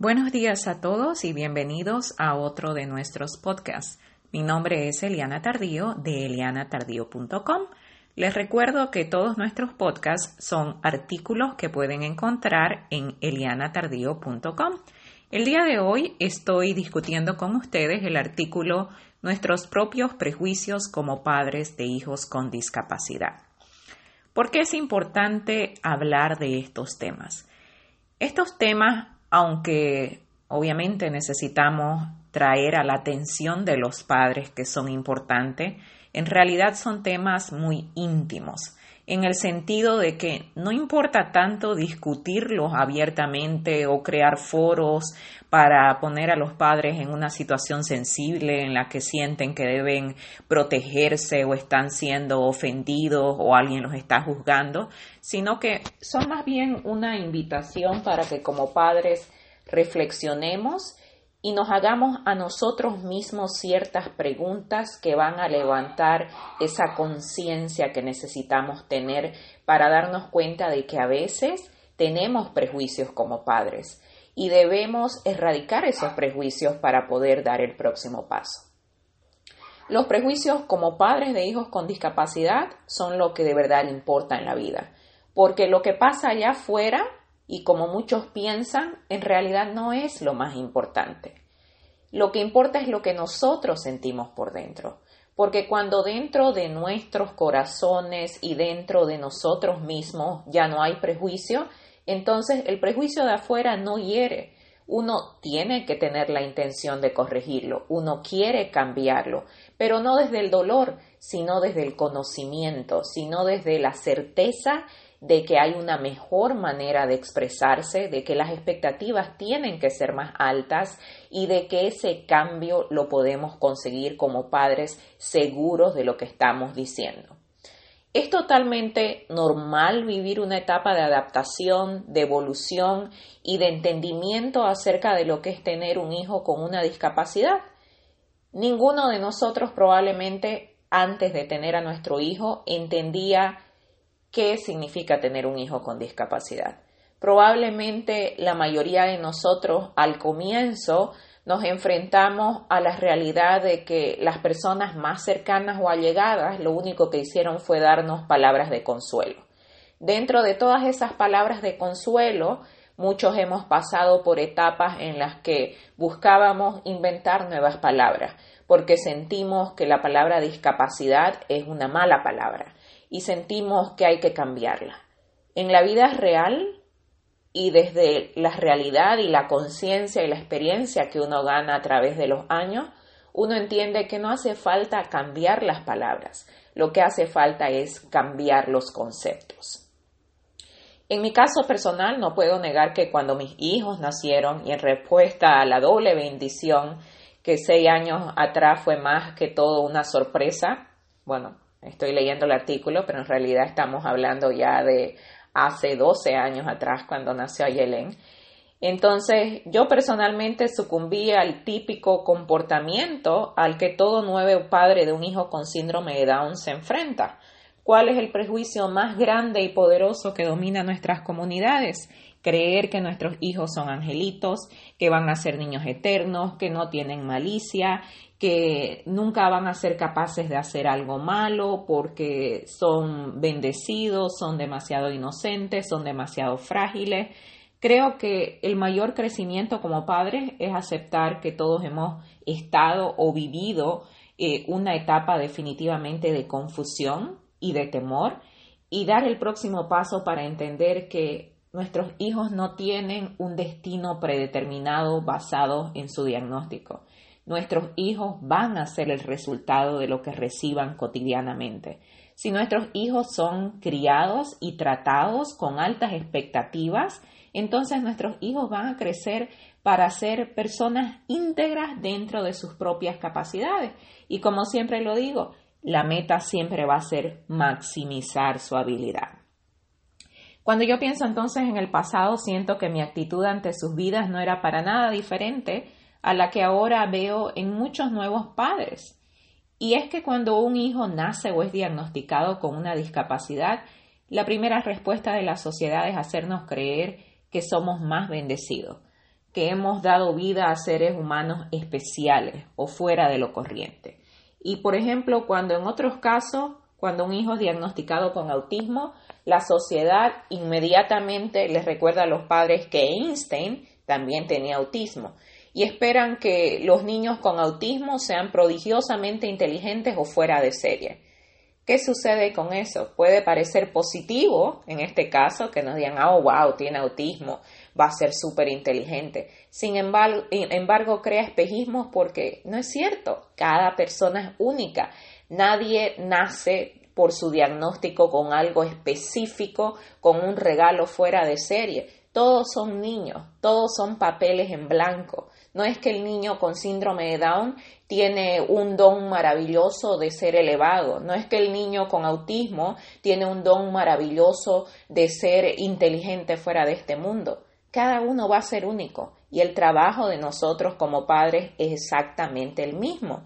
Buenos días a todos y bienvenidos a otro de nuestros podcasts. Mi nombre es Eliana Tardío de elianatardío.com. Les recuerdo que todos nuestros podcasts son artículos que pueden encontrar en elianatardío.com. El día de hoy estoy discutiendo con ustedes el artículo Nuestros propios prejuicios como padres de hijos con discapacidad. ¿Por qué es importante hablar de estos temas? Estos temas aunque obviamente necesitamos traer a la atención de los padres que son importantes, en realidad son temas muy íntimos, en el sentido de que no importa tanto discutirlos abiertamente o crear foros para poner a los padres en una situación sensible en la que sienten que deben protegerse o están siendo ofendidos o alguien los está juzgando, sino que son más bien una invitación para que como padres reflexionemos y nos hagamos a nosotros mismos ciertas preguntas que van a levantar esa conciencia que necesitamos tener para darnos cuenta de que a veces tenemos prejuicios como padres y debemos erradicar esos prejuicios para poder dar el próximo paso. Los prejuicios como padres de hijos con discapacidad son lo que de verdad importa en la vida, porque lo que pasa allá afuera y como muchos piensan, en realidad no es lo más importante. Lo que importa es lo que nosotros sentimos por dentro, porque cuando dentro de nuestros corazones y dentro de nosotros mismos ya no hay prejuicio, entonces el prejuicio de afuera no hiere. Uno tiene que tener la intención de corregirlo, uno quiere cambiarlo, pero no desde el dolor, sino desde el conocimiento, sino desde la certeza de que hay una mejor manera de expresarse, de que las expectativas tienen que ser más altas y de que ese cambio lo podemos conseguir como padres seguros de lo que estamos diciendo. Es totalmente normal vivir una etapa de adaptación, de evolución y de entendimiento acerca de lo que es tener un hijo con una discapacidad. Ninguno de nosotros probablemente antes de tener a nuestro hijo entendía qué significa tener un hijo con discapacidad. Probablemente la mayoría de nosotros al comienzo nos enfrentamos a la realidad de que las personas más cercanas o allegadas lo único que hicieron fue darnos palabras de consuelo. Dentro de todas esas palabras de consuelo, muchos hemos pasado por etapas en las que buscábamos inventar nuevas palabras, porque sentimos que la palabra discapacidad es una mala palabra y sentimos que hay que cambiarla. En la vida real y desde la realidad y la conciencia y la experiencia que uno gana a través de los años, uno entiende que no hace falta cambiar las palabras, lo que hace falta es cambiar los conceptos. En mi caso personal no puedo negar que cuando mis hijos nacieron y en respuesta a la doble bendición que seis años atrás fue más que todo una sorpresa, bueno, Estoy leyendo el artículo, pero en realidad estamos hablando ya de hace 12 años atrás cuando nació Ayelen. Entonces, yo personalmente sucumbí al típico comportamiento al que todo nuevo padre de un hijo con síndrome de Down se enfrenta. ¿Cuál es el prejuicio más grande y poderoso que domina nuestras comunidades? Creer que nuestros hijos son angelitos, que van a ser niños eternos, que no tienen malicia, que nunca van a ser capaces de hacer algo malo porque son bendecidos, son demasiado inocentes, son demasiado frágiles. Creo que el mayor crecimiento como padres es aceptar que todos hemos estado o vivido eh, una etapa definitivamente de confusión y de temor y dar el próximo paso para entender que nuestros hijos no tienen un destino predeterminado basado en su diagnóstico. Nuestros hijos van a ser el resultado de lo que reciban cotidianamente. Si nuestros hijos son criados y tratados con altas expectativas, entonces nuestros hijos van a crecer para ser personas íntegras dentro de sus propias capacidades. Y como siempre lo digo, la meta siempre va a ser maximizar su habilidad. Cuando yo pienso entonces en el pasado, siento que mi actitud ante sus vidas no era para nada diferente a la que ahora veo en muchos nuevos padres. Y es que cuando un hijo nace o es diagnosticado con una discapacidad, la primera respuesta de la sociedad es hacernos creer que somos más bendecidos, que hemos dado vida a seres humanos especiales o fuera de lo corriente. Y por ejemplo, cuando en otros casos, cuando un hijo es diagnosticado con autismo, la sociedad inmediatamente les recuerda a los padres que Einstein también tenía autismo y esperan que los niños con autismo sean prodigiosamente inteligentes o fuera de serie. ¿Qué sucede con eso? Puede parecer positivo en este caso, que nos digan, oh, wow, tiene autismo, va a ser súper inteligente. Sin embargo, embargo, crea espejismos porque no es cierto, cada persona es única. Nadie nace por su diagnóstico con algo específico, con un regalo fuera de serie. Todos son niños, todos son papeles en blanco. No es que el niño con síndrome de Down tiene un don maravilloso de ser elevado, no es que el niño con autismo tiene un don maravilloso de ser inteligente fuera de este mundo. Cada uno va a ser único y el trabajo de nosotros como padres es exactamente el mismo,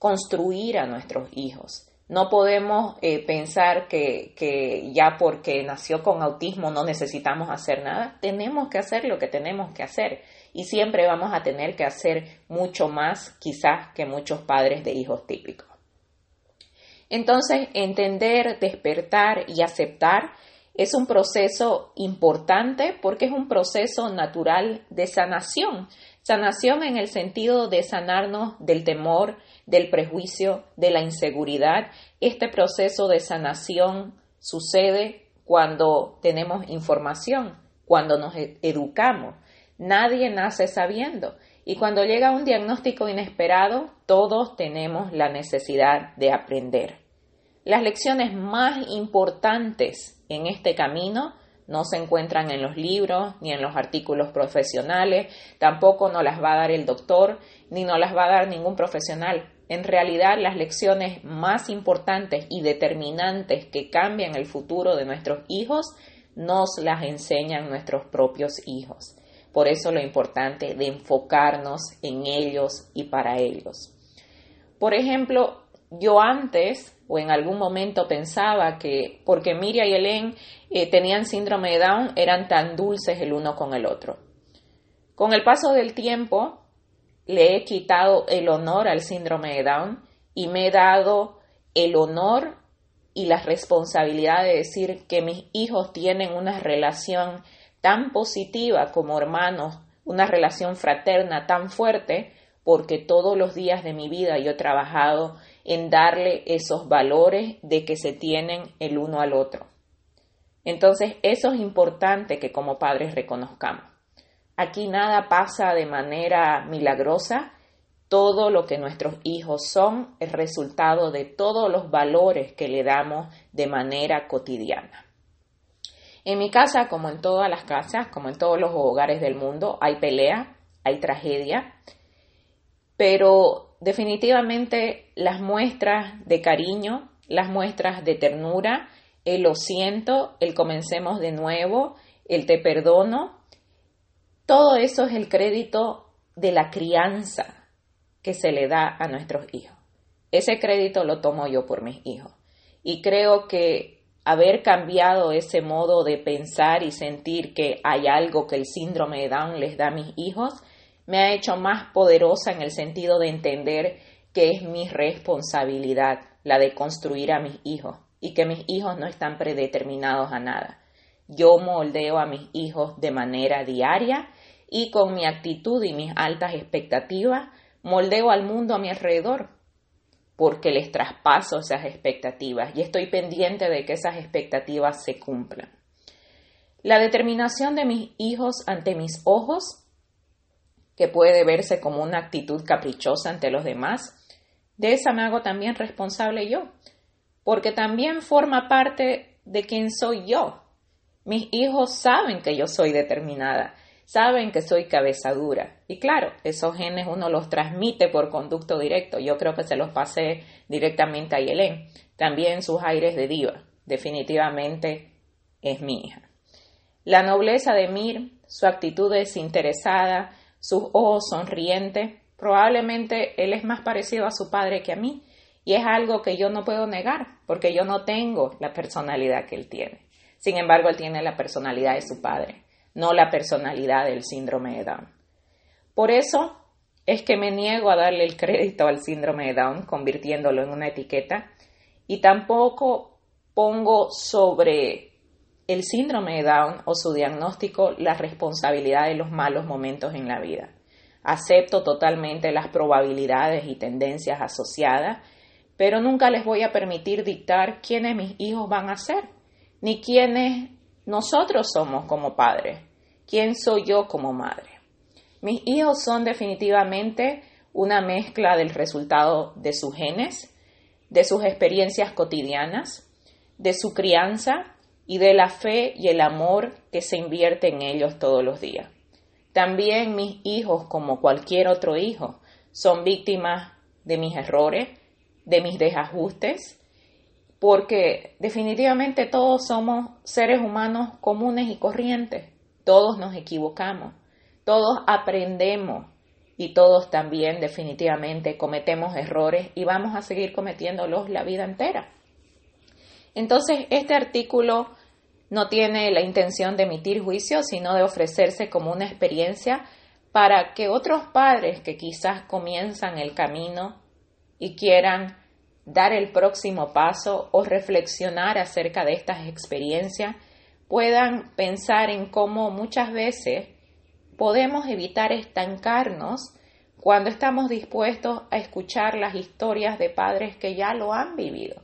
construir a nuestros hijos. No podemos eh, pensar que, que ya porque nació con autismo no necesitamos hacer nada. Tenemos que hacer lo que tenemos que hacer y siempre vamos a tener que hacer mucho más quizás que muchos padres de hijos típicos. Entonces, entender, despertar y aceptar es un proceso importante porque es un proceso natural de sanación. Sanación en el sentido de sanarnos del temor, del prejuicio, de la inseguridad. Este proceso de sanación sucede cuando tenemos información, cuando nos e-, educamos. Nadie nace sabiendo. Y cuando llega un diagnóstico inesperado, todos tenemos la necesidad de aprender. Las lecciones más importantes en este camino no se encuentran en los libros ni en los artículos profesionales, tampoco nos las va a dar el doctor ni nos las va a dar ningún profesional. En realidad, las lecciones más importantes y determinantes que cambian el futuro de nuestros hijos nos las enseñan nuestros propios hijos. Por eso lo importante de enfocarnos en ellos y para ellos. Por ejemplo, yo antes o en algún momento pensaba que porque Miriam y Helen eh, tenían síndrome de Down eran tan dulces el uno con el otro. Con el paso del tiempo le he quitado el honor al síndrome de Down y me he dado el honor y la responsabilidad de decir que mis hijos tienen una relación tan positiva como hermanos, una relación fraterna tan fuerte, porque todos los días de mi vida yo he trabajado en darle esos valores de que se tienen el uno al otro. Entonces, eso es importante que como padres reconozcamos. Aquí nada pasa de manera milagrosa, todo lo que nuestros hijos son es resultado de todos los valores que le damos de manera cotidiana. En mi casa, como en todas las casas, como en todos los hogares del mundo, hay pelea, hay tragedia, pero definitivamente las muestras de cariño, las muestras de ternura, el lo siento, el comencemos de nuevo, el te perdono, todo eso es el crédito de la crianza que se le da a nuestros hijos. Ese crédito lo tomo yo por mis hijos. Y creo que haber cambiado ese modo de pensar y sentir que hay algo que el síndrome de Down les da a mis hijos, me ha hecho más poderosa en el sentido de entender que es mi responsabilidad la de construir a mis hijos y que mis hijos no están predeterminados a nada. Yo moldeo a mis hijos de manera diaria y con mi actitud y mis altas expectativas moldeo al mundo a mi alrededor porque les traspaso esas expectativas y estoy pendiente de que esas expectativas se cumplan. La determinación de mis hijos ante mis ojos, que puede verse como una actitud caprichosa ante los demás, de esa me hago también responsable yo, porque también forma parte de quién soy yo. Mis hijos saben que yo soy determinada saben que soy cabeza dura. Y claro, esos genes uno los transmite por conducto directo. Yo creo que se los pasé directamente a Yelén. También sus aires de diva. Definitivamente es mi hija. La nobleza de Mir, su actitud desinteresada, sus ojos sonrientes, probablemente él es más parecido a su padre que a mí. Y es algo que yo no puedo negar, porque yo no tengo la personalidad que él tiene. Sin embargo, él tiene la personalidad de su padre no la personalidad del síndrome de Down. Por eso es que me niego a darle el crédito al síndrome de Down, convirtiéndolo en una etiqueta, y tampoco pongo sobre el síndrome de Down o su diagnóstico la responsabilidad de los malos momentos en la vida. Acepto totalmente las probabilidades y tendencias asociadas, pero nunca les voy a permitir dictar quiénes mis hijos van a ser, ni quiénes nosotros somos como padres, quién soy yo como madre. Mis hijos son definitivamente una mezcla del resultado de sus genes, de sus experiencias cotidianas, de su crianza y de la fe y el amor que se invierte en ellos todos los días. También mis hijos, como cualquier otro hijo, son víctimas de mis errores, de mis desajustes, porque definitivamente todos somos seres humanos comunes y corrientes, todos nos equivocamos, todos aprendemos y todos también definitivamente cometemos errores y vamos a seguir cometiéndolos la vida entera. Entonces, este artículo no tiene la intención de emitir juicio, sino de ofrecerse como una experiencia para que otros padres que quizás comienzan el camino y quieran dar el próximo paso o reflexionar acerca de estas experiencias, puedan pensar en cómo muchas veces podemos evitar estancarnos cuando estamos dispuestos a escuchar las historias de padres que ya lo han vivido.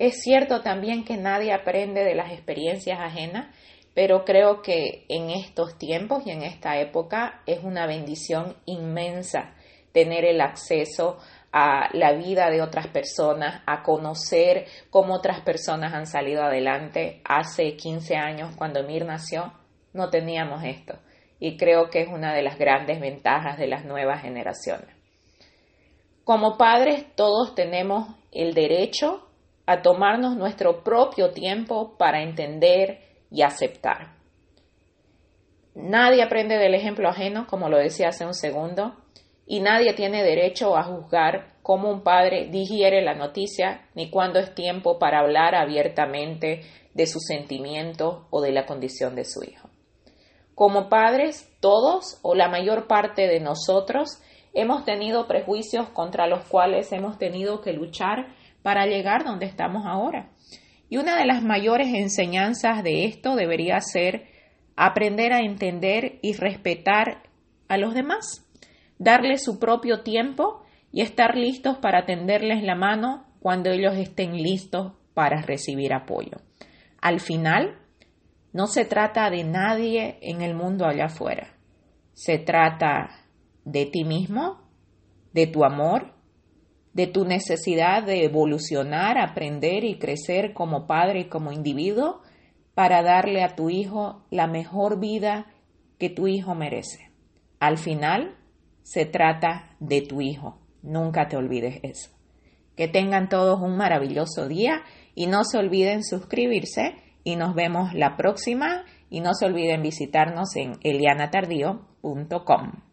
Es cierto también que nadie aprende de las experiencias ajenas, pero creo que en estos tiempos y en esta época es una bendición inmensa tener el acceso a la vida de otras personas, a conocer cómo otras personas han salido adelante. Hace 15 años, cuando Mir nació, no teníamos esto y creo que es una de las grandes ventajas de las nuevas generaciones. Como padres, todos tenemos el derecho a tomarnos nuestro propio tiempo para entender y aceptar. Nadie aprende del ejemplo ajeno, como lo decía hace un segundo, y nadie tiene derecho a juzgar cómo un padre digiere la noticia ni cuándo es tiempo para hablar abiertamente de sus sentimientos o de la condición de su hijo. Como padres, todos o la mayor parte de nosotros hemos tenido prejuicios contra los cuales hemos tenido que luchar para llegar donde estamos ahora. Y una de las mayores enseñanzas de esto debería ser aprender a entender y respetar a los demás, darles su propio tiempo y estar listos para tenderles la mano cuando ellos estén listos para recibir apoyo. Al final, no se trata de nadie en el mundo allá afuera. Se trata de ti mismo, de tu amor de tu necesidad de evolucionar, aprender y crecer como padre y como individuo para darle a tu hijo la mejor vida que tu hijo merece. Al final, se trata de tu hijo. Nunca te olvides eso. Que tengan todos un maravilloso día y no se olviden suscribirse y nos vemos la próxima y no se olviden visitarnos en elianatardío.com.